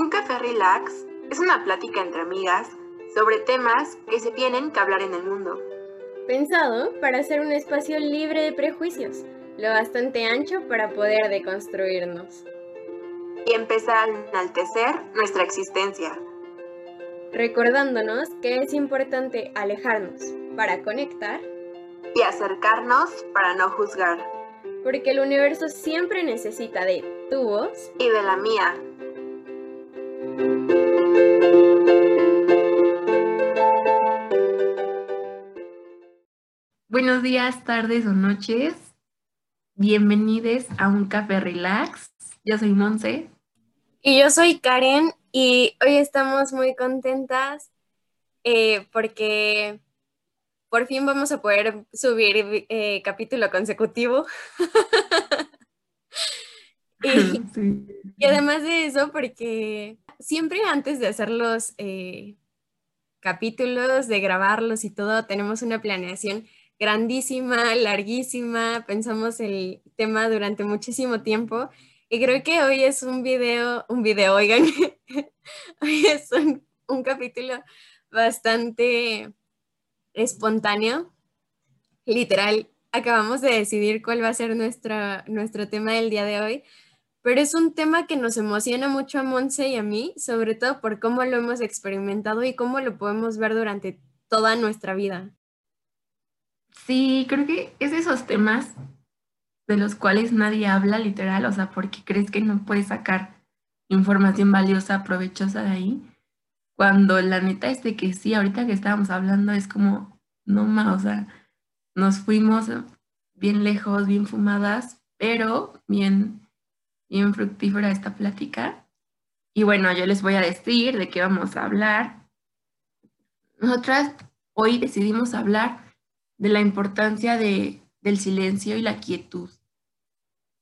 Un café relax es una plática entre amigas sobre temas que se tienen que hablar en el mundo. Pensado para ser un espacio libre de prejuicios, lo bastante ancho para poder deconstruirnos. Y empezar a enaltecer nuestra existencia. Recordándonos que es importante alejarnos para conectar y acercarnos para no juzgar. Porque el universo siempre necesita de tu voz y de la mía. Buenos días, tardes o noches. Bienvenidos a un café relax. Yo soy Monse. Y yo soy Karen y hoy estamos muy contentas eh, porque por fin vamos a poder subir eh, capítulo consecutivo. y, además de eso, porque siempre antes de hacer los eh, capítulos, de grabarlos y todo, tenemos una planeación grandísima, larguísima, pensamos el tema durante muchísimo tiempo y creo que hoy es un video, un video, oigan, hoy es un, un capítulo bastante espontáneo, literal, acabamos de decidir cuál va a ser nuestra, nuestro tema del día de hoy, pero es un tema que nos emociona mucho a Monse y a mí, sobre todo por cómo lo hemos experimentado y cómo lo podemos ver durante toda nuestra vida. Sí, creo que es de esos temas de los cuales nadie habla literal, o sea, porque crees que no puedes sacar información valiosa, provechosa de ahí cuando la neta es de que sí, ahorita que estábamos hablando es como, no más, o sea, nos fuimos bien lejos, bien fumadas, pero bien, bien fructífera esta plática. Y bueno, yo les voy a decir de qué vamos a hablar. Nosotras hoy decidimos hablar de la importancia de, del silencio y la quietud,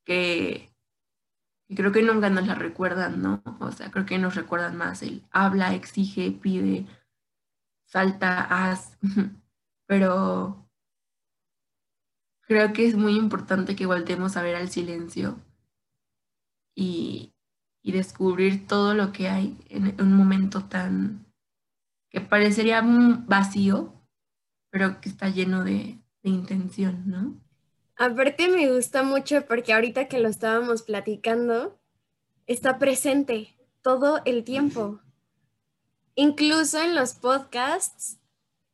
que creo que nunca nos la recuerdan, ¿no? O sea, creo que nos recuerdan más el habla, exige, pide, salta, haz. Pero creo que es muy importante que volteemos a ver al silencio y, descubrir todo lo que hay en un momento tan que parecería vacío, pero que está lleno de, de intención, ¿no? Aparte me gusta mucho porque ahorita que lo estábamos platicando, está presente todo el tiempo. Incluso en los podcasts,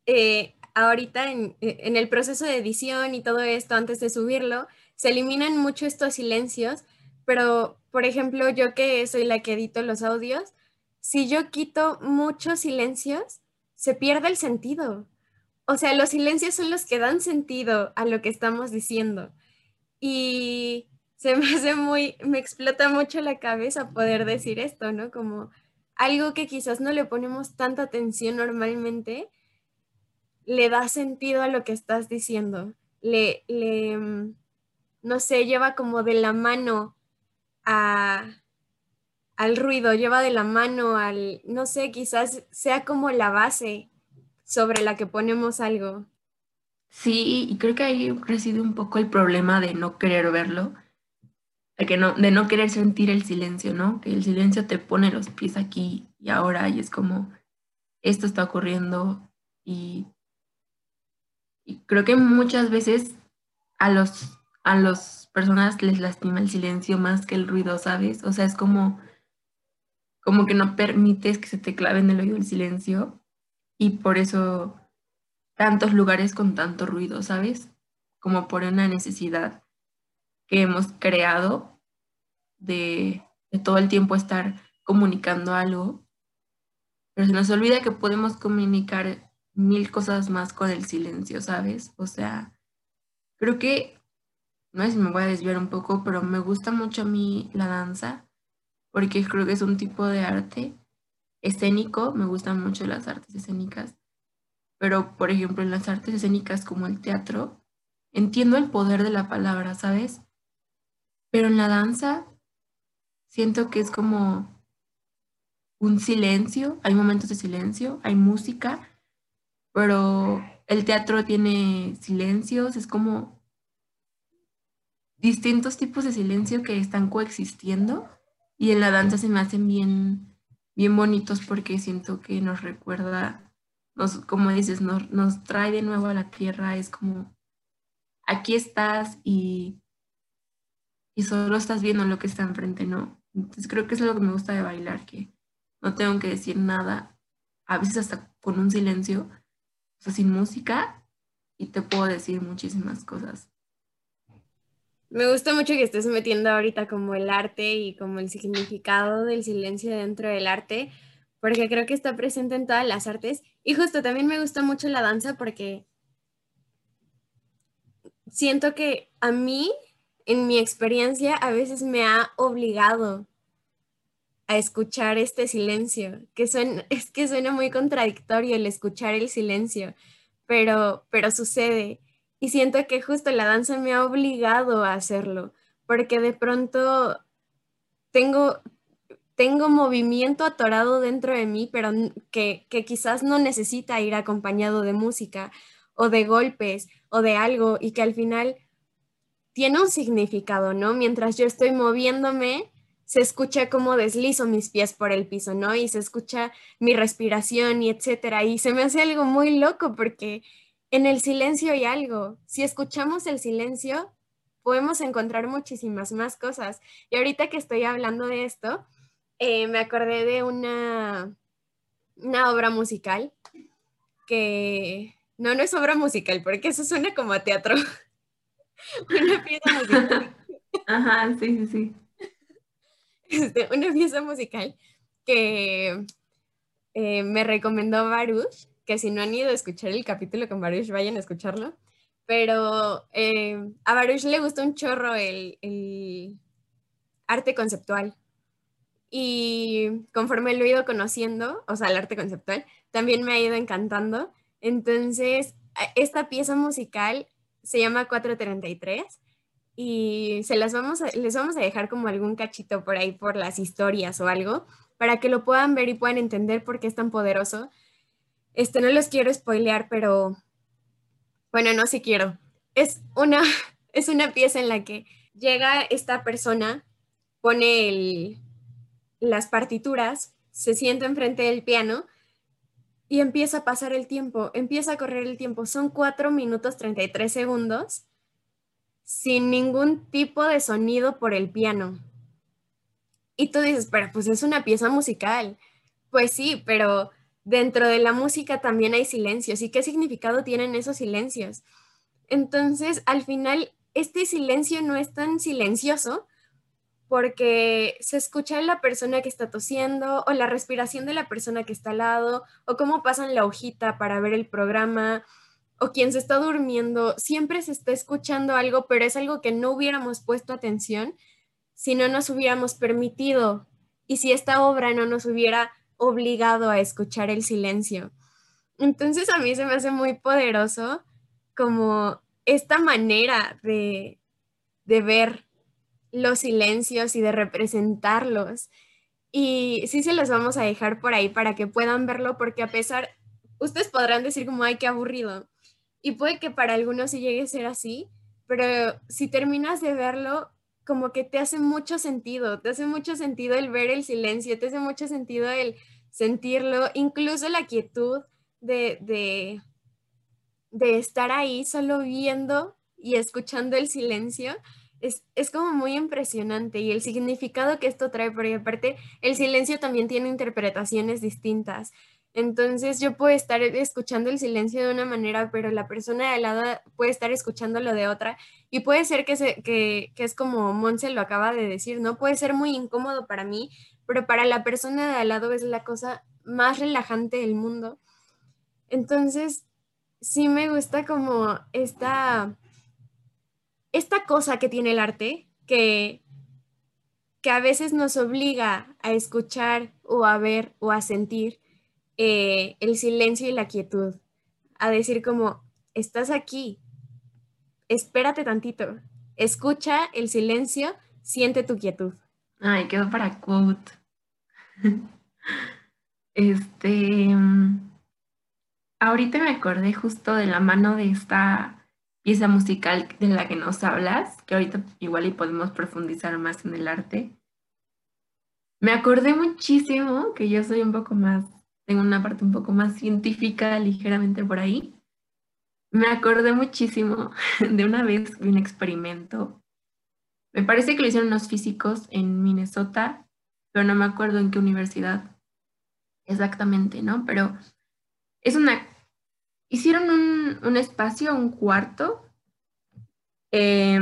eh, ahorita en, en, el proceso de edición y todo esto, antes de subirlo, se eliminan mucho estos silencios, pero por ejemplo, yo que soy la que edito los audios, si yo quito muchos silencios, se pierde el sentido o sea, los silencios son los que dan sentido a lo que estamos diciendo. Y se me hace muy, me explota mucho la cabeza poder decir esto, ¿no? Como algo que quizás no le ponemos tanta atención normalmente, le da sentido a lo que estás diciendo. Le, le mm, no sé, lleva como de la mano al ruido, lleva de la mano al, no sé, quizás sea como la base sobre la que ponemos algo. Sí, y creo que ahí reside un poco el problema de no querer verlo, de, que no, de no querer sentir el silencio, ¿no? Que el silencio te pone los pies aquí y ahora y es como, esto está ocurriendo y, y creo que muchas veces a los a las personas les lastima el silencio más que el ruido, ¿sabes? O sea, es como, como que no permites que se te clave en el oído el silencio y por eso tantos lugares con tanto ruido, ¿sabes? Como por una necesidad que hemos creado de, todo el tiempo estar comunicando algo, pero se nos olvida que podemos comunicar mil cosas más con el silencio, ¿sabes? O sea, creo que, no sé si me voy a desviar un poco, pero me gusta mucho a mí la danza, porque creo que es un tipo de arte escénico, me gustan mucho las artes escénicas, pero por ejemplo en las artes escénicas como el teatro, entiendo el poder de la palabra, ¿sabes? Pero en la danza siento que es como un silencio, hay momentos de silencio, hay música, pero el teatro tiene silencios, es como distintos tipos de silencio que están coexistiendo y en la danza se me hacen bien bien bonitos porque siento que nos recuerda, nos, como dices, nos, nos trae de nuevo a la tierra, es como, aquí estás y, y solo estás viendo lo que está enfrente, ¿no? Entonces creo que es lo que me gusta de bailar, que no tengo que decir nada, a veces hasta con un silencio, o sea, sin música, y te puedo decir muchísimas cosas. Me gusta mucho que estés metiendo ahorita como el arte y como el significado del silencio dentro del arte, porque creo que está presente en todas las artes. Y justo también me gusta mucho la danza porque siento que a mí, en mi experiencia, a veces me ha obligado a escuchar este silencio, que es que suena muy contradictorio el escuchar el silencio, pero, pero sucede. Y siento que justo la danza me ha obligado a hacerlo, porque de pronto tengo, tengo movimiento atorado dentro de mí, pero que, que quizás no necesita ir acompañado de música o de golpes o de algo y que al final tiene un significado, ¿no? Mientras yo estoy moviéndome, se escucha cómo deslizo mis pies por el piso, ¿no? Y se escucha mi respiración y etcétera. Y se me hace algo muy loco porque en el silencio hay algo. Si escuchamos el silencio, podemos encontrar muchísimas más cosas. Y ahorita que estoy hablando de esto, eh, me acordé de una, una obra musical que... No, no es obra musical, porque eso suena como a teatro. una pieza musical. Ajá, sí, sí, sí. Este, una pieza musical que eh, me recomendó Baruch, que si no han ido a escuchar el capítulo con Baruch, vayan a escucharlo. Pero eh, a Baruch le gusta un chorro el, el, arte conceptual. Y conforme lo he ido conociendo, o sea, el arte conceptual, también me ha ido encantando. Entonces, esta pieza musical se llama 433 y se las vamos a, les vamos a dejar como algún cachito por ahí por las historias o algo para que lo puedan ver y puedan entender por qué es tan poderoso. Este, no los quiero spoilear, pero bueno, no si quiero. Es una, es una pieza en la que llega esta persona, pone el, las partituras, se sienta enfrente del piano y empieza a pasar el tiempo, empieza a correr el tiempo. Son 4 minutos 33 segundos sin ningún tipo de sonido por el piano. Y tú dices, pero pues es una pieza musical. Pues sí, pero dentro de la música también hay silencios. ¿Y qué significado tienen esos silencios? Entonces, al final, este silencio no es tan silencioso porque se escucha la persona que está tosiendo o la respiración de la persona que está al lado o cómo pasan la hojita para ver el programa o quien se está durmiendo, siempre se está escuchando algo, pero es algo que no hubiéramos puesto atención si no nos hubiéramos permitido y si esta obra no nos hubiera obligado a escuchar el silencio. Entonces a mí se me hace muy poderoso como esta manera de, de ver los silencios y de representarlos. Y sí se los vamos a dejar por ahí para que puedan verlo, porque a pesar, ustedes podrán decir como, ay, qué aburrido, y puede que para algunos sí llegue a ser así, pero si terminas de verlo, como que te hace mucho sentido, te hace mucho sentido el ver el silencio, te hace mucho sentido el sentirlo, incluso la quietud de, de, de estar ahí solo viendo y escuchando el silencio. Es, es, como muy impresionante y el significado que esto trae, porque aparte el silencio también tiene interpretaciones distintas. Entonces yo puedo estar escuchando el silencio de una manera, pero la persona de al lado puede estar escuchándolo de otra. Y puede ser que, se, que, que es como Monse lo acaba de decir, ¿no? Puede ser muy incómodo para mí, pero para la persona de al lado es la cosa más relajante del mundo. Entonces, sí me gusta como esta, esta cosa que tiene el arte, que, que a veces nos obliga a escuchar o a ver o a sentir eh, el silencio y la quietud, a decir como, estás aquí, espérate tantito, escucha el silencio, siente tu quietud. Ay, quedó para quote. este, ahorita me acordé justo de la mano de esta pieza musical de la que nos hablas, que ahorita igual y podemos profundizar más en el arte Me acordé muchísimo que yo soy un poco más, tengo una parte un poco más científica, ligeramente por ahí. Me acordé muchísimo de una vez un experimento. Me parece que lo hicieron unos físicos en Minnesota, pero no me acuerdo en qué universidad exactamente, ¿no? Pero es una... Hicieron un, un espacio, un cuarto, eh,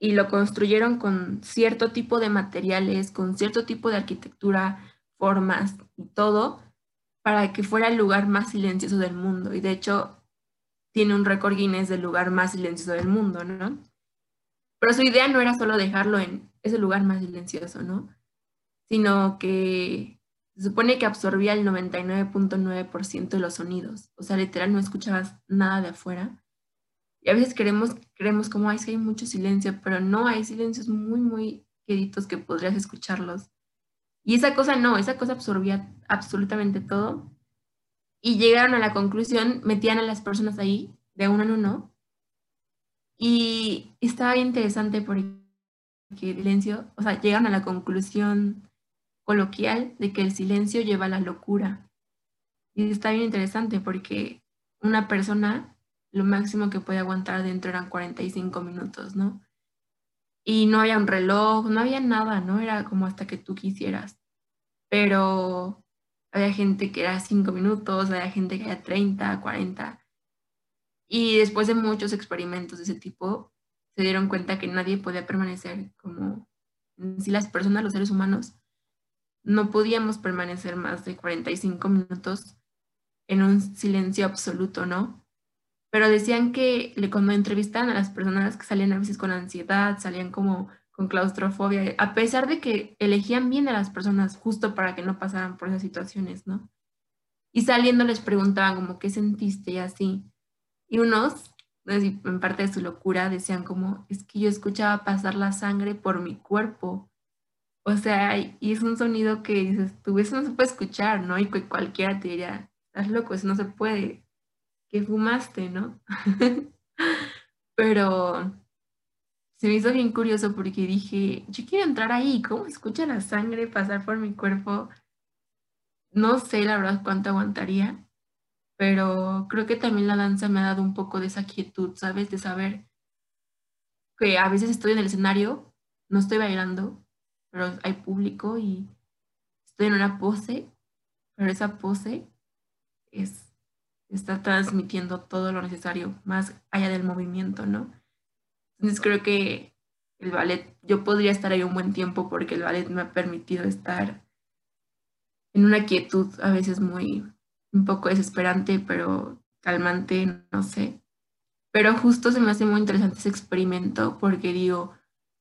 y lo construyeron con cierto tipo de materiales, con cierto tipo de arquitectura, formas y todo, para que fuera el lugar más silencioso del mundo. Y de hecho, tiene un récord Guinness del lugar más silencioso del mundo, ¿no? Pero su idea no era solo dejarlo en ese lugar más silencioso, ¿no? Sino que se supone que absorbía el 99.9% de los sonidos. O sea, literal no escuchabas nada de afuera. Y a veces queremos, creemos como, ay, es que hay mucho silencio, pero no, hay silencios muy, muy queridos que podrías escucharlos. Y esa cosa no, esa cosa absorbía absolutamente todo. Y llegaron a la conclusión, metían a las personas ahí, de uno en uno. Y estaba bien interesante porque el silencio, o sea, llegan a la conclusión coloquial de que el silencio lleva a la locura. Y está bien interesante porque una persona lo máximo que podía aguantar dentro eran 45 minutos, ¿no? Y no había un reloj, no había nada, ¿no? Era como hasta que tú quisieras. Pero había gente que era 5 minutos, había gente que era 30, 40. Y después de muchos experimentos de ese tipo, se dieron cuenta que nadie podía permanecer como, si las personas, los seres humanos, no podíamos permanecer más de 45 minutos en un silencio absoluto, ¿no? Pero decían que cuando entrevistaban a las personas que salían a veces con ansiedad, salían como con claustrofobia, a pesar de que elegían bien a las personas justo para que no pasaran por esas situaciones, ¿no? Y saliendo les preguntaban como, ¿qué sentiste? Y así. Y unos, en parte de su locura, decían como, es que yo escuchaba pasar la sangre por mi cuerpo. O sea, y es un sonido que dices, tú, eso no se puede escuchar, ¿no? Y cualquiera te diría, estás loco, eso no se puede que fumaste, ¿no? Pero se me hizo bien curioso porque dije, yo quiero entrar ahí, ¿cómo escucha la sangre pasar por mi cuerpo? No sé la verdad cuánto aguantaría, pero creo que también la danza me ha dado un poco de esa quietud, ¿sabes? De saber que a veces estoy en el escenario, no estoy bailando, pero hay público y estoy en una pose, pero esa pose es está transmitiendo todo lo necesario, más allá del movimiento, ¿no? Entonces creo que el ballet, yo podría estar ahí un buen tiempo porque el ballet me ha permitido estar en una quietud a veces muy, un poco desesperante, pero calmante, no sé. Pero justo se me hace muy interesante ese experimento porque digo,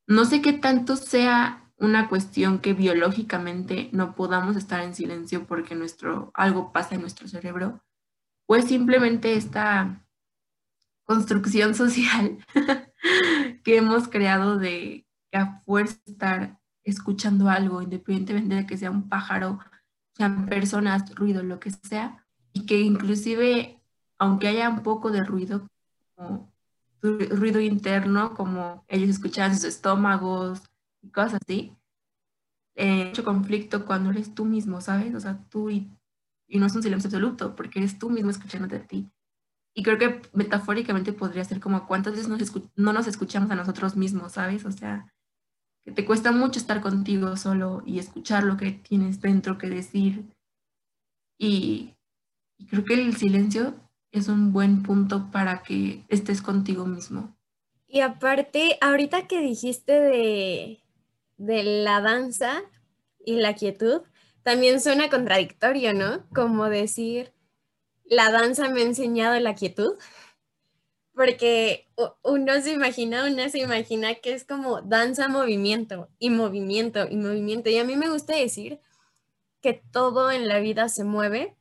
no sé qué tanto sea una cuestión que biológicamente no podamos estar en silencio porque nuestro, algo pasa en nuestro cerebro, pues simplemente esta construcción social que hemos creado de que a fuerza estar escuchando algo, independientemente de que sea un pájaro, sean personas, ruido, lo que sea, y que inclusive, aunque haya un poco de ruido, como ruido interno, como ellos escuchan sus estómagos y cosas así, eh, mucho conflicto cuando eres tú mismo, ¿sabes? O sea, tú y y no es un silencio absoluto, porque eres tú mismo escuchándote a ti. Y creo que metafóricamente podría ser como cuántas veces no nos escuchamos a nosotros mismos, ¿sabes? O sea, que te cuesta mucho estar contigo solo y escuchar lo que tienes dentro que decir. Y, y creo que el silencio es un buen punto para que estés contigo mismo. Y aparte, ahorita que dijiste de, de la danza y la quietud, también suena contradictorio, ¿no? Como decir, la danza me ha enseñado la quietud, porque uno se imagina, una se imagina que es como danza, movimiento y movimiento y movimiento. Y a mí me gusta decir que todo en la vida se mueve,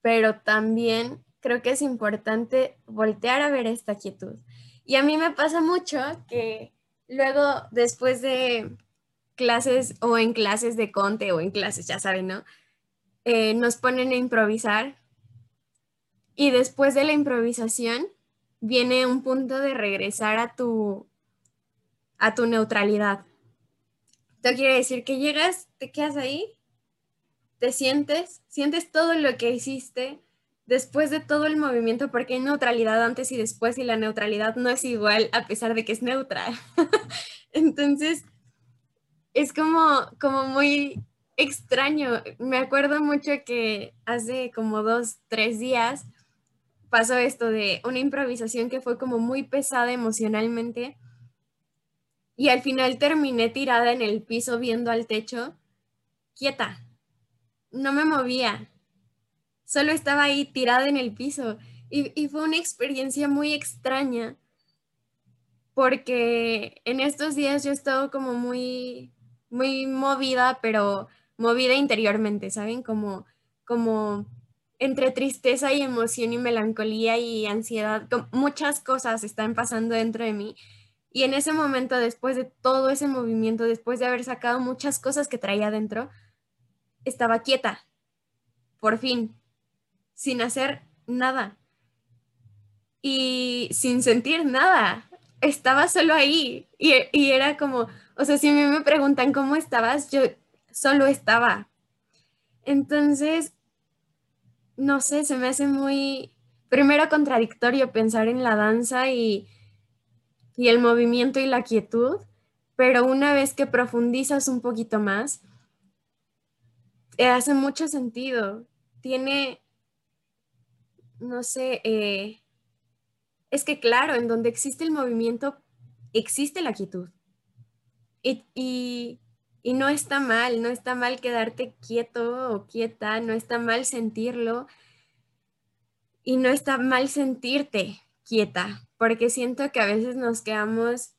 pero también creo que es importante voltear a ver esta quietud. Y a mí me pasa mucho que luego, después de clases o en clases de conte o en clases, ya saben, ¿no? Eh, nos ponen a improvisar y después de la improvisación viene un punto de regresar a tu, a tu neutralidad. Esto quiere decir que llegas, te quedas ahí, te sientes, sientes todo lo que hiciste después de todo el movimiento, porque hay neutralidad antes y después y la neutralidad no es igual a pesar de que es neutral. Entonces, es como, como muy extraño. Me acuerdo mucho que hace como dos, tres días pasó esto de una improvisación que fue como muy pesada emocionalmente y al final terminé tirada en el piso viendo al techo, quieta. No me movía. Solo estaba ahí tirada en el piso. Y, y fue una experiencia muy extraña porque en estos días yo he estado como muy, muy movida, pero movida interiormente, ¿saben? Como, como entre tristeza y emoción y melancolía y ansiedad, muchas cosas están pasando dentro de mí. Y en ese momento, después de todo ese movimiento, después de haber sacado muchas cosas que traía adentro, estaba quieta, por fin, sin hacer nada y sin sentir nada. Estaba solo ahí y, y era como, o sea, si a mí me preguntan cómo estabas, yo solo estaba. Entonces, no sé, se me hace muy, primero contradictorio pensar en la danza y, y el movimiento y la quietud, pero una vez que profundizas un poquito más, eh, hace mucho sentido. Tiene, no sé, eh, es que claro, en donde existe el movimiento, existe la quietud. Y, y no está mal, no está mal quedarte quieto o quieta, no está mal sentirlo y no está mal sentirte quieta, porque siento que a veces nos quedamos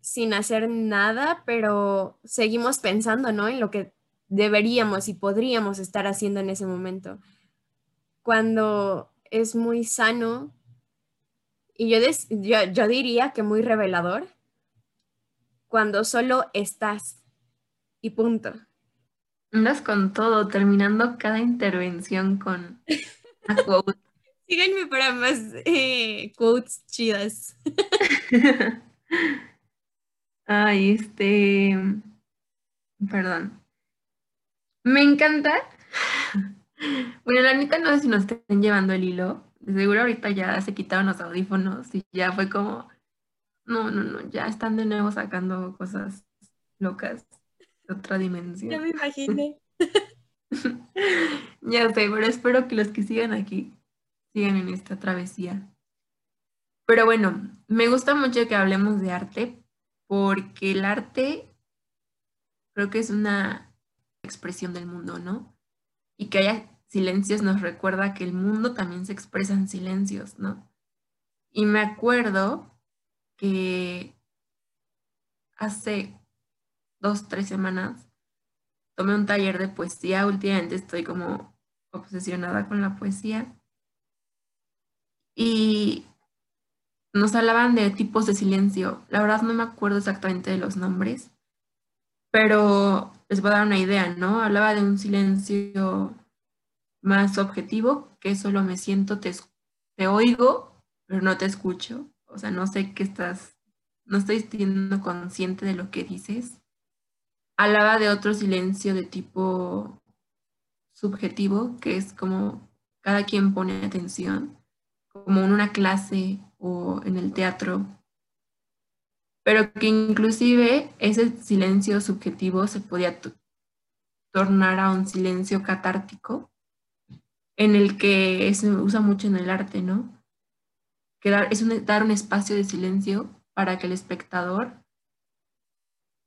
sin hacer nada, pero seguimos pensando, ¿no? En lo que deberíamos y podríamos estar haciendo en ese momento. Cuando es muy sano y yo, yo, yo diría que muy revelador cuando solo estás y punto. Andas con todo, terminando cada intervención con una quote. Síganme para más eh, quotes chidas. Ay, este. Perdón. Me encanta. Bueno, la neta no sé si nos estén llevando el hilo. seguro ahorita ya se quitaron los audífonos y ya fue como no, no, no, ya están de nuevo sacando cosas locas de otra dimensión. Ya me imaginé. ya sé, pero espero que los que sigan aquí sigan en esta travesía. Pero bueno, me gusta mucho que hablemos de arte porque el arte creo que es una expresión del mundo, ¿no? Y que haya silencios nos recuerda que el mundo también se expresa en silencios, ¿no? Y me acuerdo que hace dos, tres semanas tomé un taller de poesía. Últimamente estoy como obsesionada con la poesía. Y nos hablaban de tipos de silencio. La verdad no me acuerdo exactamente de los nombres, pero les voy a dar una idea, ¿no? Hablaba de un silencio más objetivo, que solo me siento, te, te oigo, pero no te escucho o sea, no sé qué estás, no estoy siendo consciente de lo que dices. Hablaba de otro silencio de tipo subjetivo, que es como cada quien pone atención, como en una clase o en el teatro, pero que inclusive ese silencio subjetivo se podía tornar a un silencio catártico, en el que se usa mucho en el arte, ¿no? Es dar un espacio de silencio para que el espectador,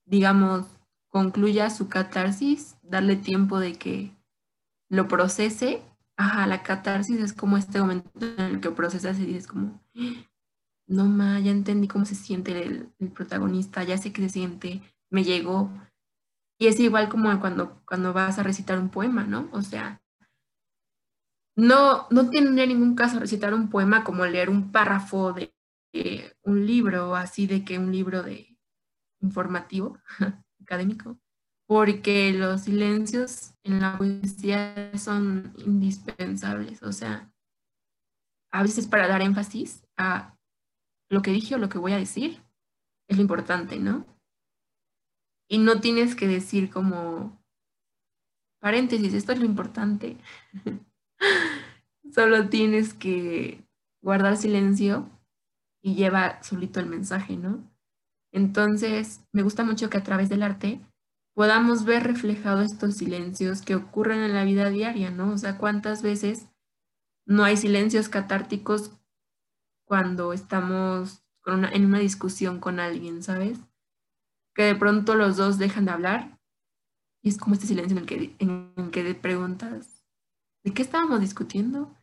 digamos, concluya su catarsis, darle tiempo de que lo procese. Ajá, la catarsis es como este momento en el que procesas y dices como, no ma, ya entendí cómo se siente el, el, protagonista, ya sé que se siente, me llegó. Y es igual como cuando, cuando vas a recitar un poema, ¿no? O sea, no, no tiene ningún caso recitar un poema como leer un párrafo de, un libro, así de que un libro de informativo, académico, porque los silencios en la poesía son indispensables, o sea, a veces para dar énfasis a lo que dije o lo que voy a decir, es lo importante, ¿no? Y no tienes que decir como, paréntesis, esto es lo importante. Solo tienes que guardar silencio y lleva solito el mensaje, ¿no? Entonces, me gusta mucho que a través del arte podamos ver reflejados estos silencios que ocurren en la vida diaria, ¿no? O sea, cuántas veces no hay silencios catárticos cuando estamos en una discusión con alguien, ¿sabes? Que de pronto los dos dejan de hablar y es como este silencio en el que, en preguntas, ¿de qué estábamos discutiendo?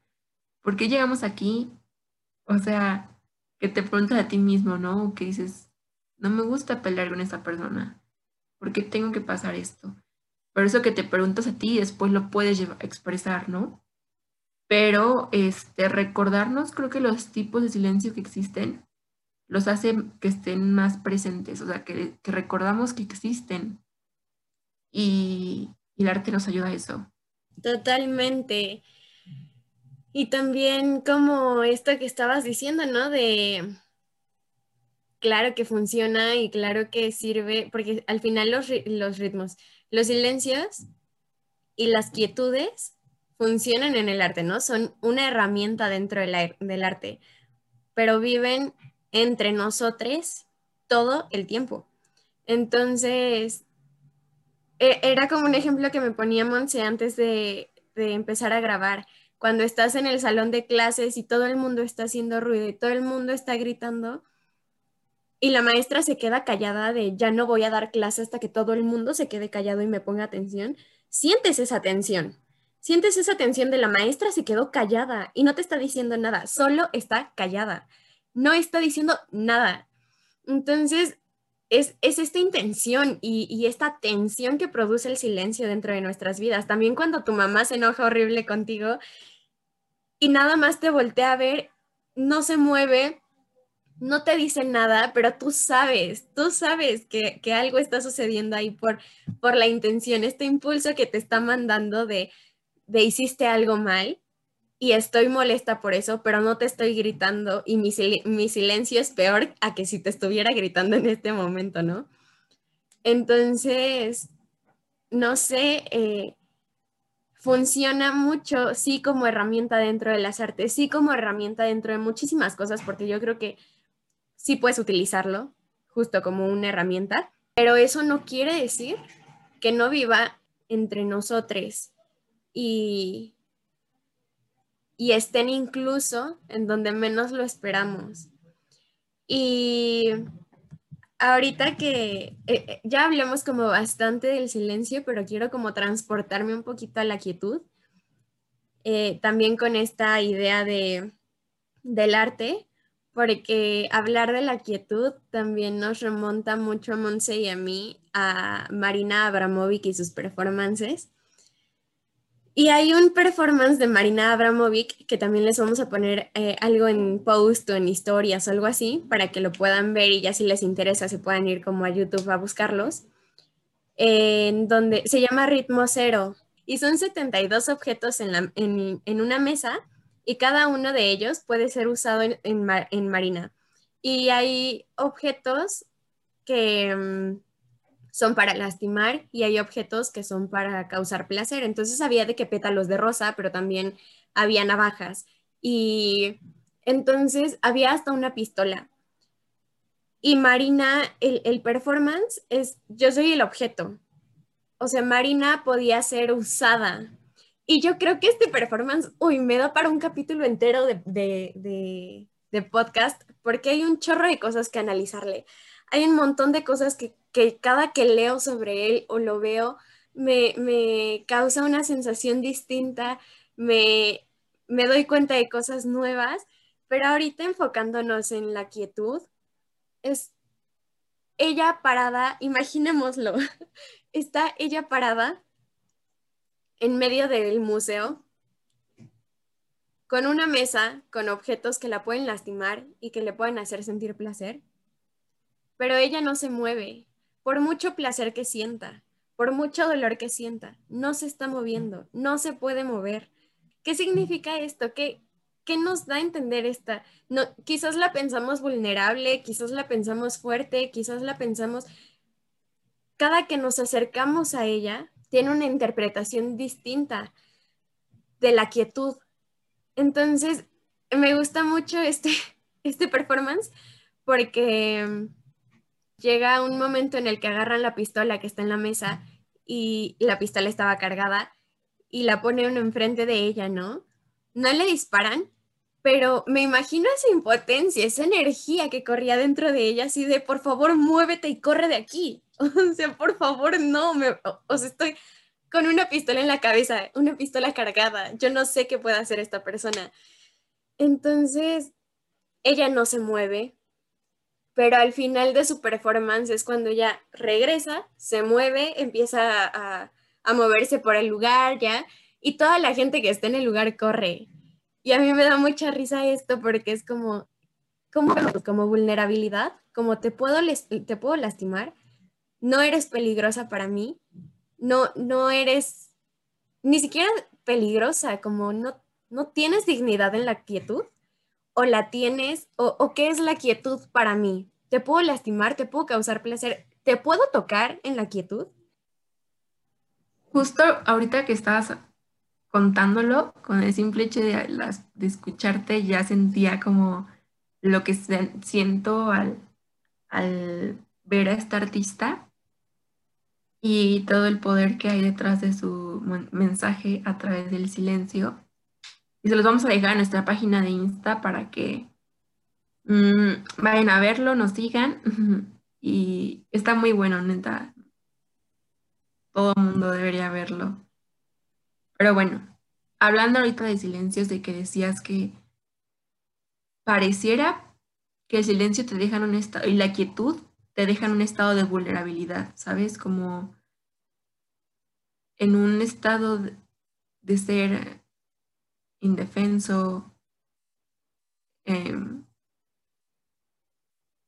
¿Por qué llegamos aquí? O sea, que te preguntas a ti mismo, ¿no? Que dices, no me gusta pelear con esa persona ¿Por qué tengo que pasar esto? Por eso que te preguntas a ti después lo puedes expresar, ¿no? Pero este, recordarnos, creo que los tipos de silencio que existen los hace que estén más presentes, o sea, que, recordamos que existen. Y, y el arte nos ayuda a eso. Totalmente. Y también como esto que estabas diciendo, ¿no? De claro que funciona y claro que sirve, porque al final los, ritmos, los silencios y las quietudes funcionan en el arte, ¿no? Son una herramienta dentro del, del arte, pero viven entre nosotros todo el tiempo. Entonces, era como un ejemplo que me ponía Monse antes de, de, empezar a grabar. Cuando estás en el salón de clases y todo el mundo está haciendo ruido y todo el mundo está gritando, y la maestra se queda callada de ya no voy a dar clase hasta que todo el mundo se quede callado y me ponga atención, sientes esa tensión. Sientes esa tensión de la maestra se quedó callada y no te está diciendo nada, solo está callada. No está diciendo nada. Entonces, es, esta intención y, esta tensión que produce el silencio dentro de nuestras vidas. También cuando tu mamá se enoja horrible contigo y nada más te voltea a ver, no se mueve, no te dicen nada, pero tú sabes, tú sabes que, algo está sucediendo ahí por, por la intención, este impulso que te está mandando de, de hiciste algo mal y estoy molesta por eso, pero no te estoy gritando y mi, silencio es peor a que si te estuviera gritando en este momento, ¿no? Entonces, no sé, eh, funciona mucho, sí como herramienta dentro de las artes, sí como herramienta dentro de muchísimas cosas, porque yo creo que sí puedes utilizarlo justo como una herramienta, pero eso no quiere decir que no viva entre nosotros y, y estén incluso en donde menos lo esperamos. Y ahorita que eh, ya hablamos como bastante del silencio, pero quiero como transportarme un poquito a la quietud, eh, también con esta idea de, del arte, porque hablar de la quietud también nos remonta mucho a Monse y a mí, a Marina Abramovic y sus performances. Y hay un performance de Marina Abramovic que también les vamos a poner eh, algo en post o en historias o algo así para que lo puedan ver y ya si les interesa se puedan ir como a YouTube a buscarlos. En donde se llama Ritmo Cero y son 72 objetos en, la, en, en una mesa y cada uno de ellos puede ser usado en, marina. Y hay objetos que mm, son para lastimar y hay objetos que son para causar placer. Entonces había de que pétalos de rosa, pero también había navajas. Y entonces había hasta una pistola. Y Marina, el, el performance es, yo soy el objeto. O sea, Marina podía ser usada y yo creo que este performance, uy, me da para un capítulo entero de, podcast, porque hay un chorro de cosas que analizarle. Hay un montón de cosas que, cada que leo sobre él o lo veo, me, causa una sensación distinta, me, me doy cuenta de cosas nuevas, pero ahorita enfocándonos en la quietud, es ella parada, imaginémoslo, está ella parada en medio del museo con una mesa con objetos que la pueden lastimar y que le pueden hacer sentir placer. Pero ella no se mueve, por mucho placer que sienta, por mucho dolor que sienta, no se está moviendo, no se puede mover. ¿Qué significa esto? ¿Qué, qué nos da a entender esta? No, quizás la pensamos vulnerable, quizás la pensamos fuerte, quizás la pensamos cada que nos acercamos a ella, tiene una interpretación distinta de la quietud. Entonces, me gusta mucho este, este performance porque llega un momento en el que agarran la pistola que está en la mesa y la pistola estaba cargada y la pone uno enfrente de ella, ¿no? No le disparan, pero me imagino esa impotencia, esa energía que corría dentro de ella, así de, por favor, muévete y corre de aquí. O sea, por favor, no, me, o sea, estoy con una pistola en la cabeza, una pistola cargada, yo no sé qué puede hacer esta persona. Entonces, ella no se mueve, pero al final de su performance es cuando ella regresa, se mueve, empieza a, a moverse por el lugar ya, y toda la gente que está en el lugar corre. Y a mí me da mucha risa esto porque es como, como, como vulnerabilidad, como te puedo, te puedo lastimar, no eres peligrosa para mí, no, no eres ni siquiera peligrosa, como no, no tienes dignidad en la quietud, o la tienes, o, qué es la quietud para mí. Te puedo lastimar, te puedo causar placer, te puedo tocar en la quietud. Justo ahorita que estabas contándolo, con el simple hecho de, de escucharte, ya sentía como lo que siento al, al ver a esta artista y todo el poder que hay detrás de su mensaje a través del silencio. Y se los vamos a dejar en nuestra página de Insta para que mm, vayan a verlo, nos sigan. y está muy bueno, neta. Todo el mundo debería verlo. Pero bueno, hablando ahorita de silencios, de que decías que pareciera que el silencio te deja en un estado, y la quietud te deja en un estado de vulnerabilidad, ¿sabes? Como en un estado de, ser indefenso. Em,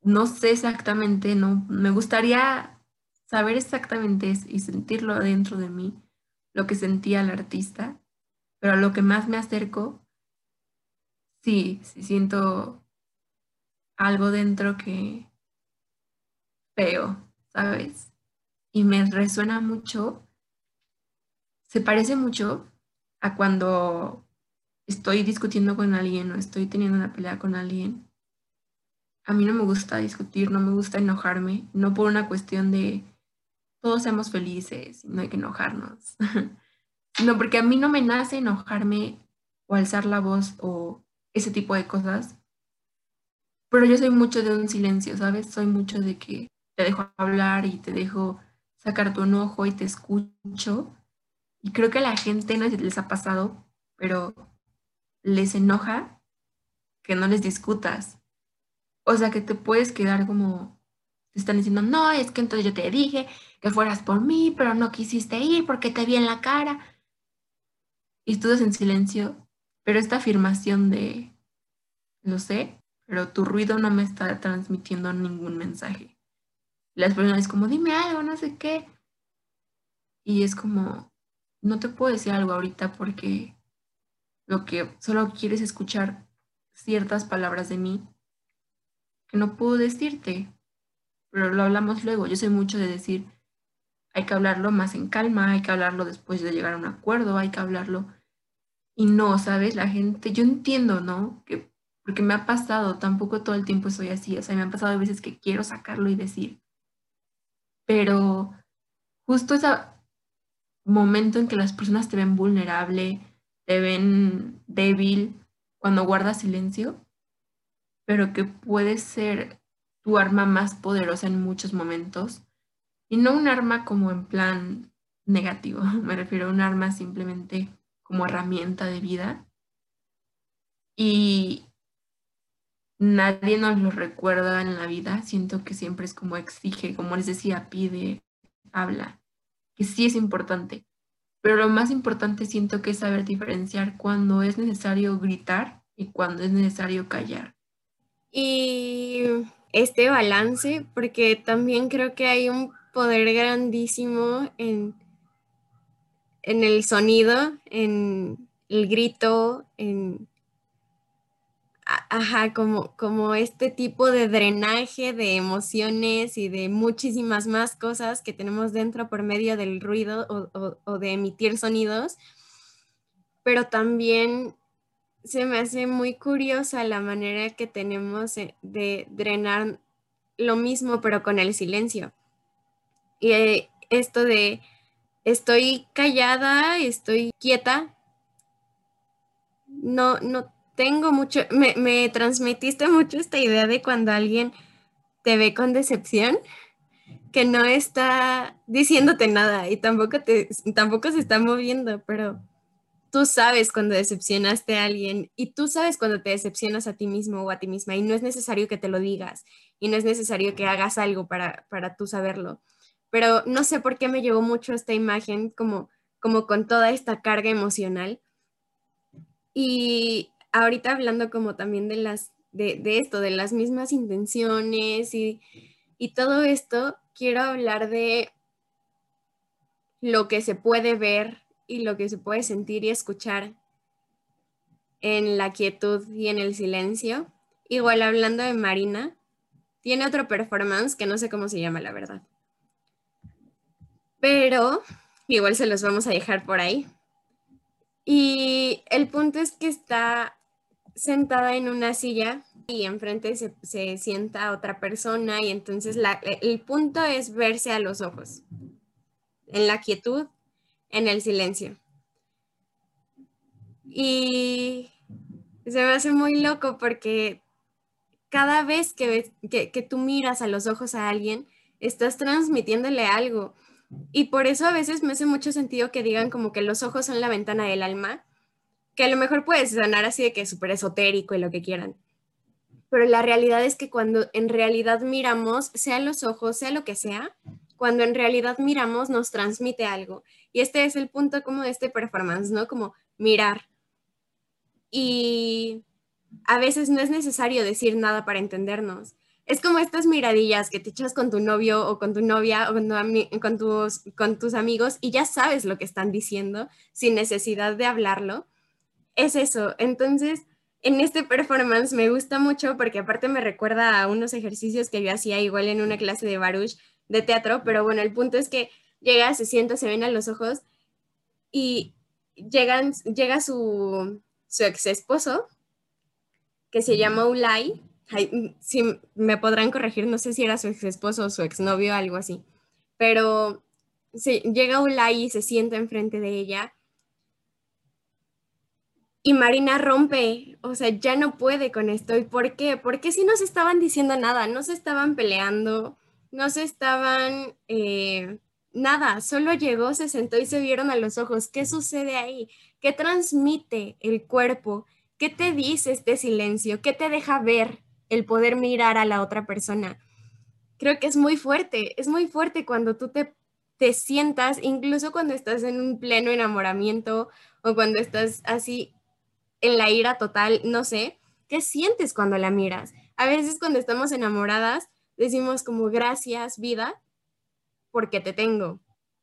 no sé exactamente, no, me gustaría saber exactamente y sentirlo dentro de mí, lo que sentía el artista, pero a lo que más me acerco, sí, sí siento algo dentro que, feo, ¿sabes? Y me resuena mucho, se parece mucho a cuando estoy discutiendo con alguien o estoy teniendo una pelea con alguien. A mí no me gusta discutir, no me gusta enojarme, no por una cuestión de todos seamos felices, no hay que enojarnos, sino porque a mí no me nace enojarme o alzar la voz o ese tipo de cosas. Pero yo soy mucho de un silencio, ¿sabes? Soy mucho de que te dejo hablar y te dejo sacar tu enojo y te escucho. Y creo que a la gente no les ha pasado, pero les enoja que no les discutas. O sea, que te puedes quedar como, te están diciendo, no, es que entonces yo te dije que fueras por mí, pero no quisiste ir porque te vi en la cara. Y estudias en silencio, pero esta afirmación de, lo sé, pero tu ruido no me está transmitiendo ningún mensaje las personas como, dime algo, no sé qué. Y es como, no te puedo decir algo ahorita porque lo que solo quieres escuchar ciertas palabras de mí que no puedo decirte, pero lo hablamos luego. Yo soy mucho de decir, hay que hablarlo más en calma, hay que hablarlo después de llegar a un acuerdo, hay que hablarlo. Y no, ¿sabes? La gente, yo entiendo, ¿no? Que, porque me ha pasado, tampoco todo el tiempo soy así, o sea, me han pasado veces que quiero sacarlo y decir, pero justo ese momento en que las personas te ven vulnerable, te ven débil cuando guardas silencio, pero que puede ser tu arma más poderosa en muchos momentos. Y no un arma como en plan negativo, me refiero a un arma simplemente como herramienta de vida. Y nadie nos lo recuerda en la vida, siento que siempre es como exige, como les decía, pide, habla, que sí es importante, pero lo más importante siento que es saber diferenciar cuando es necesario gritar y cuando es necesario callar. Y este balance, porque también creo que hay un poder grandísimo en, en el sonido, en el grito, en ajá, como, como este tipo de drenaje de emociones y de muchísimas más cosas que tenemos dentro por medio del ruido o, de emitir sonidos, pero también se me hace muy curiosa la manera que tenemos de drenar lo mismo, pero con el silencio. Y eh, esto de estoy callada, estoy quieta, no, no tengo mucho, me, transmitiste mucho esta idea de cuando alguien te ve con decepción, que no está diciéndote nada y tampoco, te, tampoco se está moviendo, pero tú sabes cuando decepcionaste a alguien y tú sabes cuando te decepcionas a ti mismo o a ti misma y no es necesario que te lo digas y no es necesario que hagas algo para, para tú saberlo. Pero no sé por qué me llevó mucho esta imagen como, como con toda esta carga emocional. Y ahorita hablando como también de las, de, esto, de las mismas intenciones y, y todo esto, quiero hablar de lo que se puede ver y lo que se puede sentir y escuchar en la quietud y en el silencio. Igual hablando de Marina, tiene otro performance que no sé cómo se llama, la verdad. Pero igual se los vamos a dejar por ahí. Y el punto es que está sentada en una silla y enfrente se, se sienta otra persona y entonces el punto es verse a los ojos, en la quietud, en el silencio. Y se me hace muy loco porque cada vez que, que, que tú miras a los ojos a alguien, estás transmitiéndole algo. Y por eso a veces me hace mucho sentido que digan como que los ojos son la ventana del alma, que a lo mejor puede sonar así de que es súper esotérico y lo que quieran. Pero la realidad es que cuando en realidad miramos, sea los ojos, sea lo que sea, cuando en realidad miramos nos transmite algo. Y este es el punto como de este performance, ¿no? Como mirar. Y a veces no es necesario decir nada para entendernos. Es como estas miradillas que te echas con tu novio o con tu novia o con, tus, con tus amigos y ya sabes lo que están diciendo sin necesidad de hablarlo es eso. Entonces, en este performance me gusta mucho porque aparte me recuerda a unos ejercicios que yo hacía igual en una clase de Baruch de teatro, pero bueno, el punto es que llega, se sienta, se ven a los ojos y llegan, llega su, su ex esposo, que se llama Ulay. si me podrán corregir, no sé si era su ex esposo o su exnovio, algo así, pero se, llega Ulay y se sienta enfrente de ella y Marina rompe, o sea, ya no puede con esto. ¿Y por qué? Porque si no se estaban diciendo nada, no se estaban peleando, no se estaban, eh, nada, solo llegó, se sentó y se vieron a los ojos. ¿Qué sucede ahí? ¿Qué transmite el cuerpo? ¿Qué te dice este silencio? ¿Qué te deja ver el poder mirar a la otra persona? Creo que es muy fuerte, es muy fuerte cuando tú te, te sientas, incluso cuando estás en un pleno enamoramiento o cuando estás así en la ira total, no sé, ¿qué sientes cuando la miras? A veces cuando estamos enamoradas decimos como gracias vida porque te tengo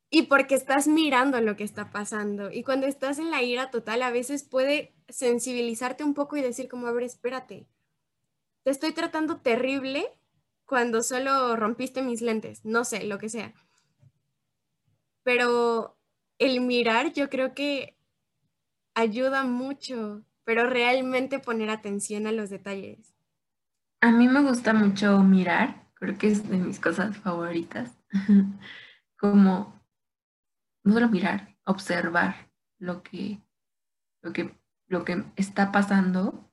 y porque estás mirando lo que está pasando. Y cuando estás en la ira total a veces puede sensibilizarte un poco y decir como, a ver, espérate, te estoy tratando terrible cuando solo rompiste mis lentes, no sé, lo que sea. Pero el mirar yo creo que ayuda mucho, pero realmente poner atención a los detalles. A mí me gusta mucho mirar, creo que es de mis cosas favoritas, como no solo mirar, observar lo que, lo que, lo que está pasando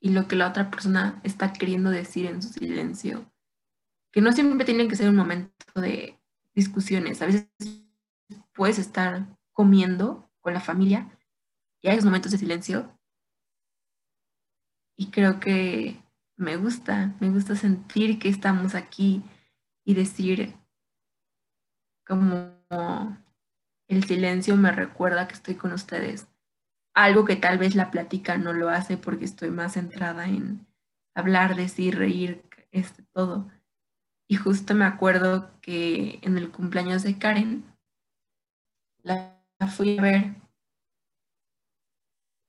y lo que la otra persona está queriendo decir en su silencio. Que no siempre tiene que ser un momento de discusiones. A veces puedes estar comiendo con la familia y hay momentos de silencio. Y creo que me gusta, me gusta sentir que estamos aquí y decir como el silencio me recuerda que estoy con ustedes. Algo que tal vez la plática no lo hace porque estoy más centrada en hablar, decir, reír, este, todo. Y justo me acuerdo que en el cumpleaños de Karen, la fui a ver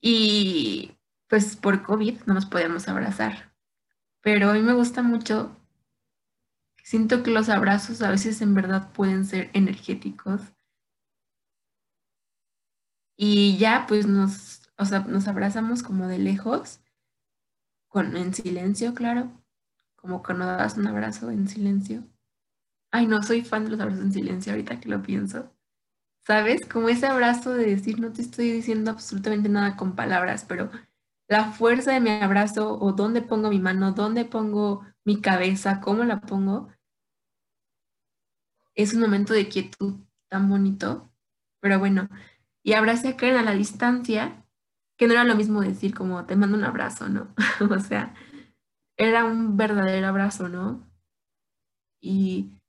y pues por COVID no nos podíamos abrazar. Pero a mí me gusta mucho, siento que los abrazos a veces en verdad pueden ser energéticos. Y ya pues nos, o sea, nos abrazamos como de lejos, con, en silencio, claro, como cuando das un abrazo en silencio. Ay, no, soy fan de los abrazos en silencio ahorita que lo pienso. ¿Sabes? Como ese abrazo de decir, no te estoy diciendo absolutamente nada con palabras, pero la fuerza de mi abrazo o dónde pongo mi mano, dónde pongo mi cabeza, cómo la pongo, es un momento de quietud tan bonito. Pero bueno, y abracé a Karen a la distancia, que no era lo mismo decir como te mando un abrazo, ¿no? o sea, era un verdadero abrazo, ¿no? Y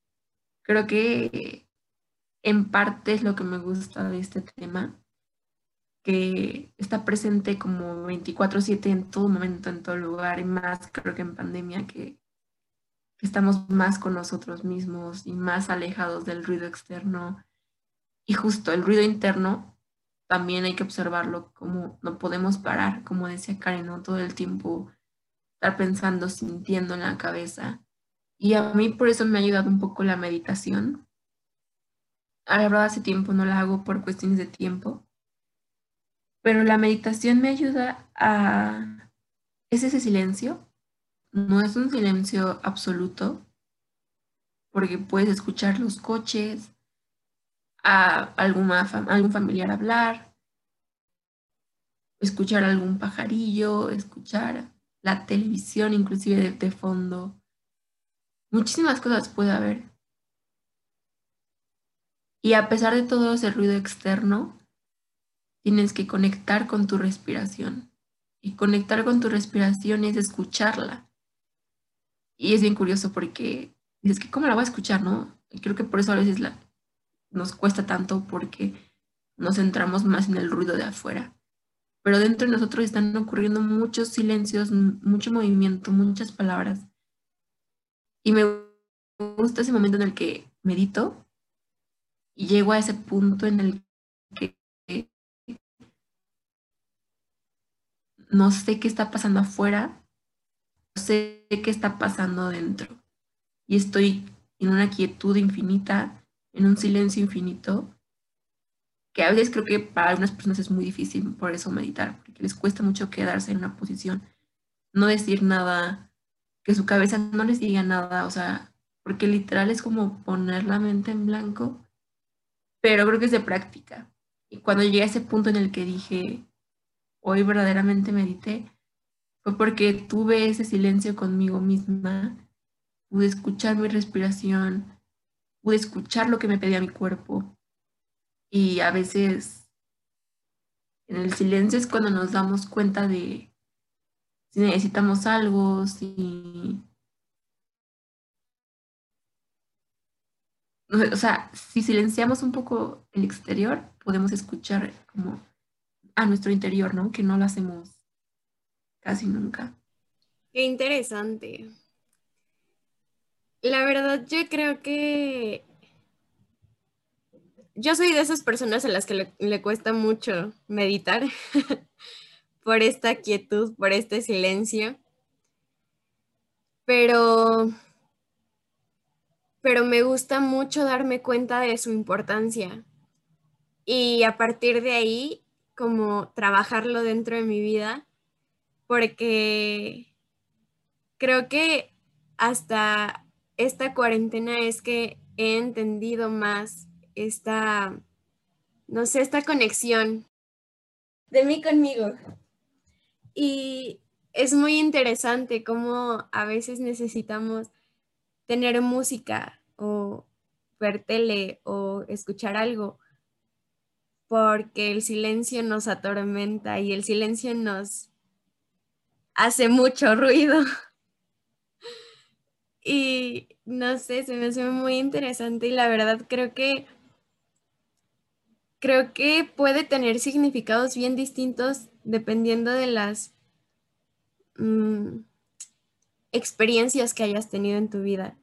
creo que en parte es lo que me gusta de este tema, que está presente como 24/7 en todo momento, en todo lugar, y más creo que en pandemia, que, estamos más con nosotros mismos y más alejados del ruido externo. Y justo el ruido interno también hay que observarlo como no podemos parar, como decía Karen, ¿no? todo el tiempo estar pensando, sintiendo en la cabeza. Y a mí por eso me ha ayudado un poco la meditación. Verdad hace tiempo no la hago por cuestiones de tiempo, pero la meditación me ayuda a... Es ese silencio, no es un silencio absoluto, porque puedes escuchar los coches, a alguna, algún familiar hablar, escuchar algún pajarillo, escuchar la televisión inclusive de, fondo. Muchísimas cosas puede haber. Y a pesar de todo ese ruido externo, tienes que conectar con tu respiración. Y conectar con tu respiración es escucharla. Y es bien curioso porque dices que cómo la voy a escuchar, ¿no? Y creo que por eso a veces la, nos cuesta tanto porque nos centramos más en el ruido de afuera. Pero dentro de nosotros están ocurriendo muchos silencios, mucho movimiento, muchas palabras. Y me gusta ese momento en el que medito y llego a ese punto en el que no sé qué está pasando afuera, sé qué está pasando dentro. Y estoy en una quietud infinita, en un silencio infinito, que a veces creo que para algunas personas es muy difícil por eso meditar, porque les cuesta mucho quedarse en una posición, no decir nada, que su cabeza no les diga nada, o sea, porque literal es como poner la mente en blanco, pero creo que es de práctica. Y cuando llegué a ese punto en el que dije, hoy verdaderamente medité, fue porque tuve ese silencio conmigo misma, pude escuchar mi respiración, pude escuchar lo que me pedía mi cuerpo. Y a veces en el silencio es cuando nos damos cuenta de si necesitamos algo, si... O sea, si silenciamos un poco el exterior, podemos escuchar como a nuestro interior, ¿no? Que no lo hacemos casi nunca. Qué interesante. La verdad, yo creo que yo soy de esas personas a las que le, cuesta mucho meditar por esta quietud, por este silencio. Pero, pero me gusta mucho darme cuenta de su importancia. Y a partir de ahí como trabajarlo dentro de mi vida, porque creo que hasta esta cuarentena es que he entendido más esta, no sé, esta conexión de mí conmigo. Y es muy interesante cómo a veces necesitamos tener música o ver tele o escuchar algo porque el silencio nos atormenta y el silencio nos hace mucho ruido. Y no sé, se me hace muy interesante y la verdad creo que creo que puede tener significados bien distintos dependiendo de las mm, experiencias que hayas tenido en tu vida.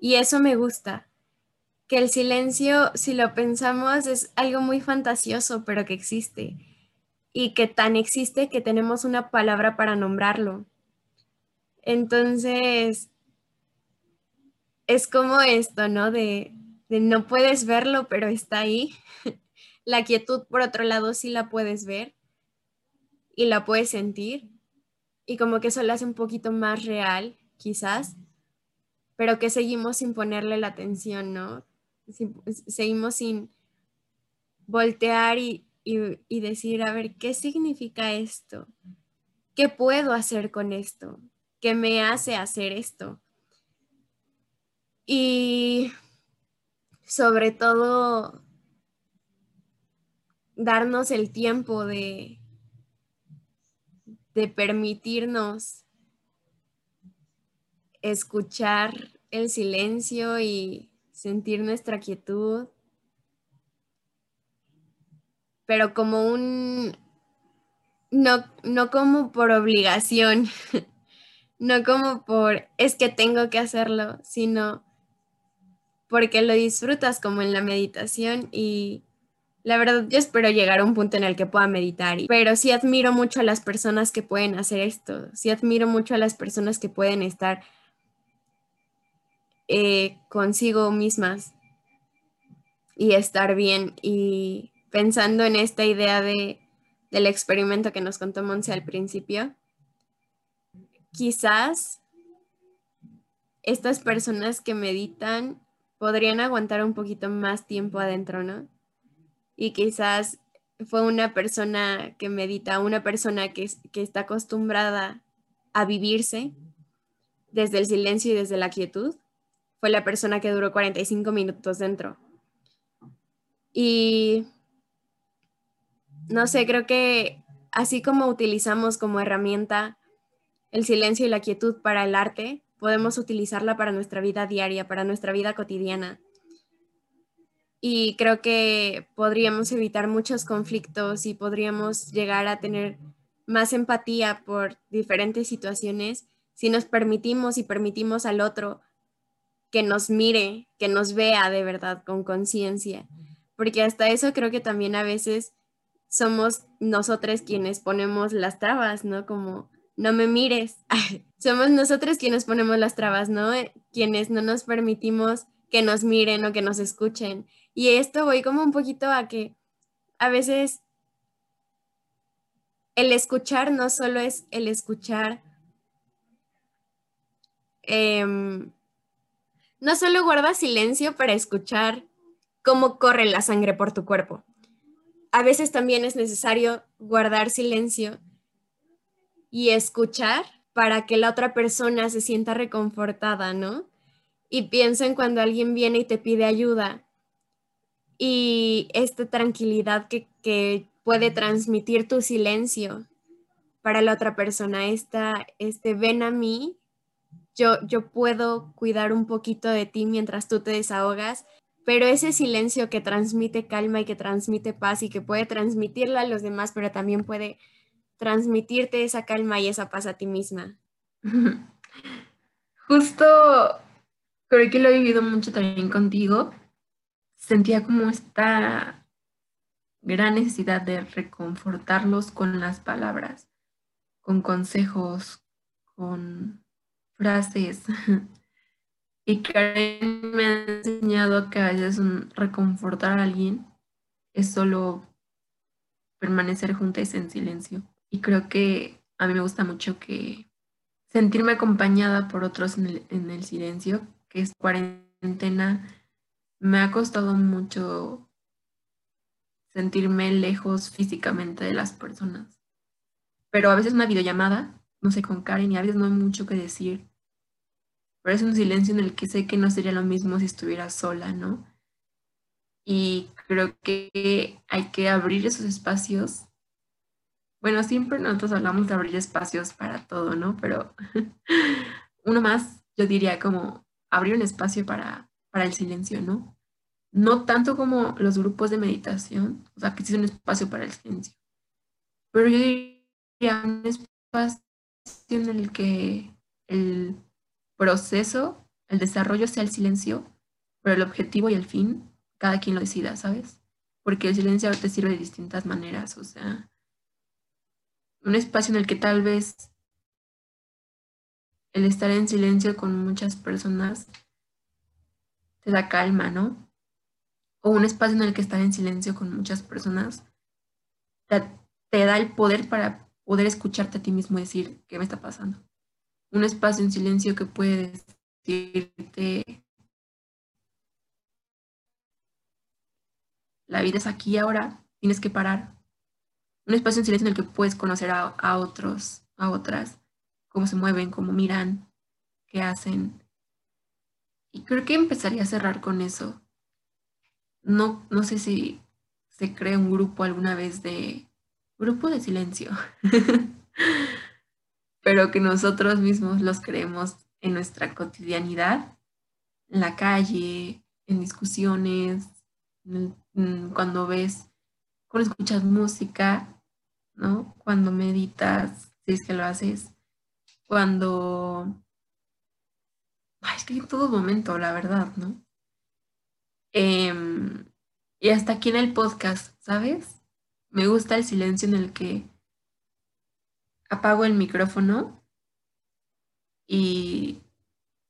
Y eso me gusta, que el silencio, si lo pensamos, es algo muy fantasioso, pero que existe. y que tan existe que tenemos una palabra para nombrarlo. Entonces, es como esto, ¿no? De, no puedes verlo, pero está ahí. La quietud, por otro lado, sí la puedes ver y la puedes sentir. Y como que eso la hace un poquito más real, quizás, pero que seguimos sin ponerle la atención, ¿no? seguimos sin voltear y, y decir, a ver, ¿qué significa esto? ¿Qué puedo hacer con esto? ¿Qué me hace hacer esto? Y sobre todo, darnos el tiempo de, de permitirnos escuchar el silencio y sentir nuestra quietud, pero como un, no, no como por obligación, no como por, es que tengo que hacerlo, sino porque lo disfrutas como en la meditación y la verdad yo espero llegar a un punto en el que pueda meditar, pero sí admiro mucho a las personas que pueden hacer esto, sí admiro mucho a las personas que pueden estar eh, consigo mismas y estar bien y pensando en esta idea de, del experimento que nos contó Monse al principio, quizás estas personas que meditan podrían aguantar un poquito más tiempo adentro, ¿no? Y quizás fue una persona que medita, una persona que, que está acostumbrada a vivirse desde el silencio y desde la quietud, fue la persona que duró 45 minutos dentro. Y no sé, creo que así como utilizamos como herramienta el silencio y la quietud para el arte, podemos utilizarla para nuestra vida diaria, para nuestra vida cotidiana. Y creo que podríamos evitar muchos conflictos y podríamos llegar a tener más empatía por diferentes situaciones si nos permitimos y permitimos al otro que nos mire, que nos vea de verdad con conciencia. Porque hasta eso creo que también a veces somos nosotros quienes ponemos las trabas, ¿no? Como no me mires. Somos nosotros quienes ponemos las trabas, ¿no? Quienes no nos permitimos que nos miren o que nos escuchen. Y esto voy como un poquito a que a veces el escuchar no solo es el escuchar, em, no solo guarda silencio para escuchar cómo corre la sangre por tu cuerpo. A veces también es necesario guardar silencio y escuchar para que la otra persona se sienta reconfortada, ¿no? Y pienso en cuando alguien viene y te pide ayuda y esta tranquilidad que, puede transmitir tu silencio para la otra persona, esta, este ven a mí, yo, yo puedo cuidar un poquito de ti mientras tú te desahogas, pero ese silencio que transmite calma y que transmite paz y que puede transmitirla a los demás, pero también puede transmitirte esa calma y esa paz a ti misma. Justo creo que lo he vivido mucho también contigo. Sentía como esta gran necesidad de reconfortarlos con las palabras, con consejos, con frases. Y Karen me ha enseñado que a veces reconfortar a alguien es solo permanecer juntas en silencio. Y creo que a mí me gusta mucho que sentirme acompañada por otros en el, silencio, que es cuarentena, me ha costado mucho sentirme lejos físicamente de las personas. Pero a veces una videollamada, no sé, con Karen, y a veces no hay mucho que decir. Pero es un silencio en el que sé que no sería lo mismo si estuviera sola, ¿no? Y creo que hay que abrir esos espacios bueno, siempre nosotros hablamos de abrir espacios para todo, ¿no? Pero uno más, yo diría como abrir un espacio para, para el silencio, ¿no? No tanto como los grupos de meditación, o sea, que es un espacio para el silencio, pero yo diría un espacio en el que el proceso, el desarrollo sea el silencio, pero el objetivo y el fin, cada quien lo decida, ¿sabes? Porque el silencio te sirve de distintas maneras, o sea, un espacio en el que tal vez el estar en silencio con muchas personas te da calma, ¿no? O un espacio en el que estar en silencio con muchas personas te, te da el poder para poder escucharte a ti mismo decir qué me está pasando. Un espacio en silencio que puede decirte la vida es aquí y ahora, tienes que parar. Un espacio en silencio en el que puedes conocer a, a otros, a otras, cómo se mueven, cómo miran, qué hacen. Y creo que empezaría a cerrar con eso. No, no sé si se cree un grupo alguna vez de grupo de silencio, pero que nosotros mismos los creemos en nuestra cotidianidad, en la calle, en discusiones, cuando ves, cuando escuchas música, ¿no? Cuando meditas, si es que lo haces, cuando... Es que en todo momento, la verdad, ¿no? Em, y hasta aquí en el podcast, ¿sabes? Me gusta el silencio en el que apago el micrófono y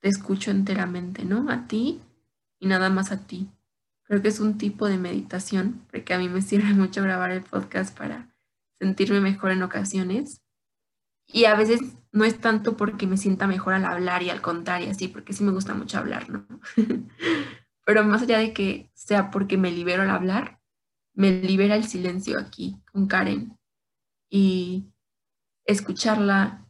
te escucho enteramente, ¿no? A ti y nada más a ti. Creo que es un tipo de meditación, porque a mí me sirve mucho grabar el podcast para sentirme mejor en ocasiones. Y a veces no es tanto porque me sienta mejor al hablar y al contar y así, porque sí me gusta mucho hablar, ¿no? Pero más allá de que sea porque me libero al hablar, me libera el silencio aquí con Karen y escucharla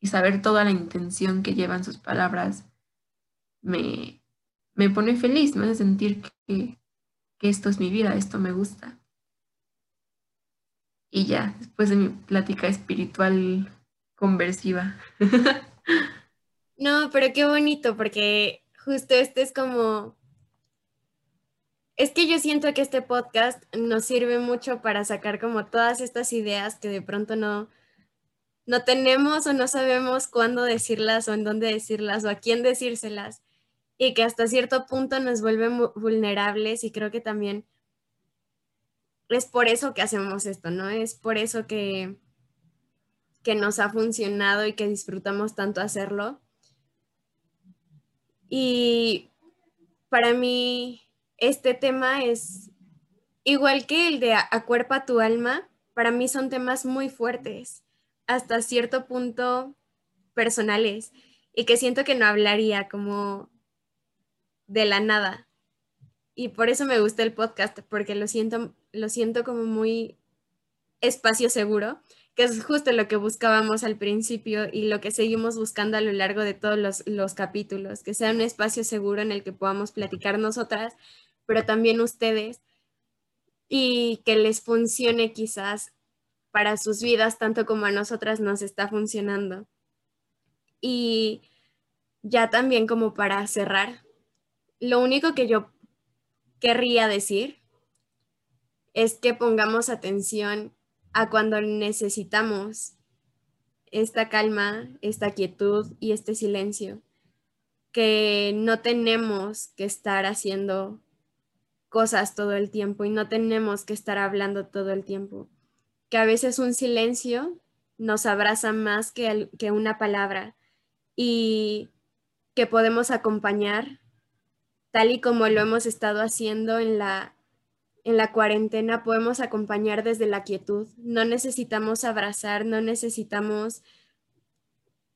y saber toda la intención que llevan sus palabras me, me pone feliz, me hace sentir que, esto es mi vida, esto me gusta. Y ya, después de mi plática espiritual conversiva. no, pero qué bonito, porque justo este es como... Es que yo siento que este podcast nos sirve mucho para sacar como todas estas ideas que de pronto no, no tenemos o no sabemos cuándo decirlas o en dónde decirlas o a quién decírselas y que hasta cierto punto nos vuelven vulnerables y creo que también es por eso que hacemos esto, ¿no? Es por eso que, que nos ha funcionado y que disfrutamos tanto hacerlo. Y para mí este tema es igual que el de acuerpa tu alma, para mí son temas muy fuertes, hasta cierto punto personales, y que siento que no hablaría como de la nada. Y por eso me gusta el podcast, porque lo siento, lo siento como muy espacio seguro, que es justo lo que buscábamos al principio y lo que seguimos buscando a lo largo de todos los, los capítulos, que sea un espacio seguro en el que podamos platicar nosotras, pero también ustedes, y que les funcione quizás para sus vidas tanto como a nosotras nos está funcionando. Y ya también como para cerrar, lo único que yo querría decir es que pongamos atención a cuando necesitamos esta calma, esta quietud y este silencio, que no tenemos que estar haciendo cosas todo el tiempo y no tenemos que estar hablando todo el tiempo, que a veces un silencio nos abraza más que, que una palabra y que podemos acompañar tal y como lo hemos estado haciendo en la, en la cuarentena, podemos acompañar desde la quietud. No necesitamos abrazar, no necesitamos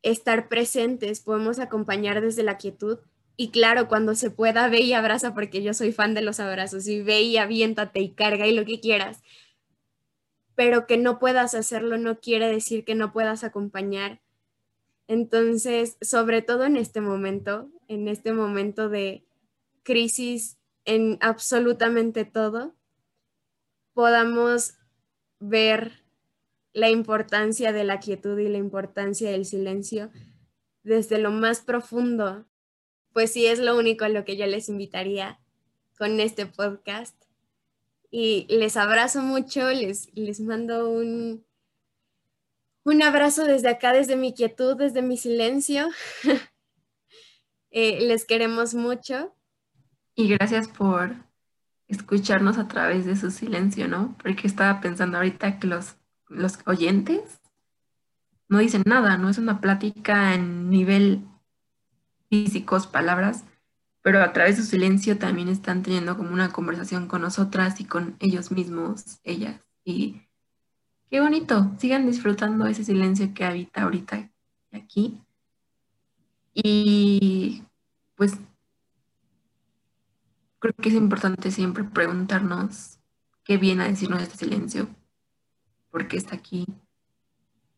estar presentes, podemos acompañar desde la quietud. Y claro, cuando se pueda, ve y abraza, porque yo soy fan de los abrazos, y ve y aviéntate y carga y lo que quieras. Pero que no puedas hacerlo no quiere decir que no puedas acompañar. Entonces, sobre todo en este momento, en este momento de, crisis en absolutamente todo, podamos ver la importancia de la quietud y la importancia del silencio desde lo más profundo, pues sí es lo único a lo que yo les invitaría con este podcast. Y les abrazo mucho, les, les mando un, un abrazo desde acá, desde mi quietud, desde mi silencio. Eh, les queremos mucho y gracias por escucharnos a través de su silencio, ¿no? Porque estaba pensando ahorita que los los oyentes no dicen nada, no es una plática en nivel físicos, palabras, pero a través de su silencio también están teniendo como una conversación con nosotras y con ellos mismos, ellas. Y qué bonito, sigan disfrutando ese silencio que habita ahorita aquí. Y pues creo que es importante siempre preguntarnos qué viene a decirnos este silencio, por qué está aquí,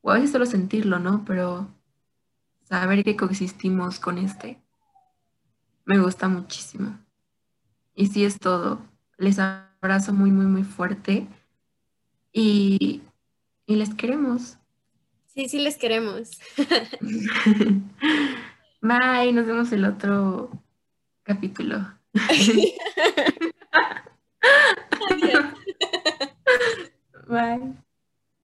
o a veces solo sentirlo, ¿no? Pero saber que coexistimos con este me gusta muchísimo. Y sí es todo. Les abrazo muy, muy, muy fuerte y, y les queremos. Sí, sí les queremos. Bye, nos vemos el otro capítulo. Bye.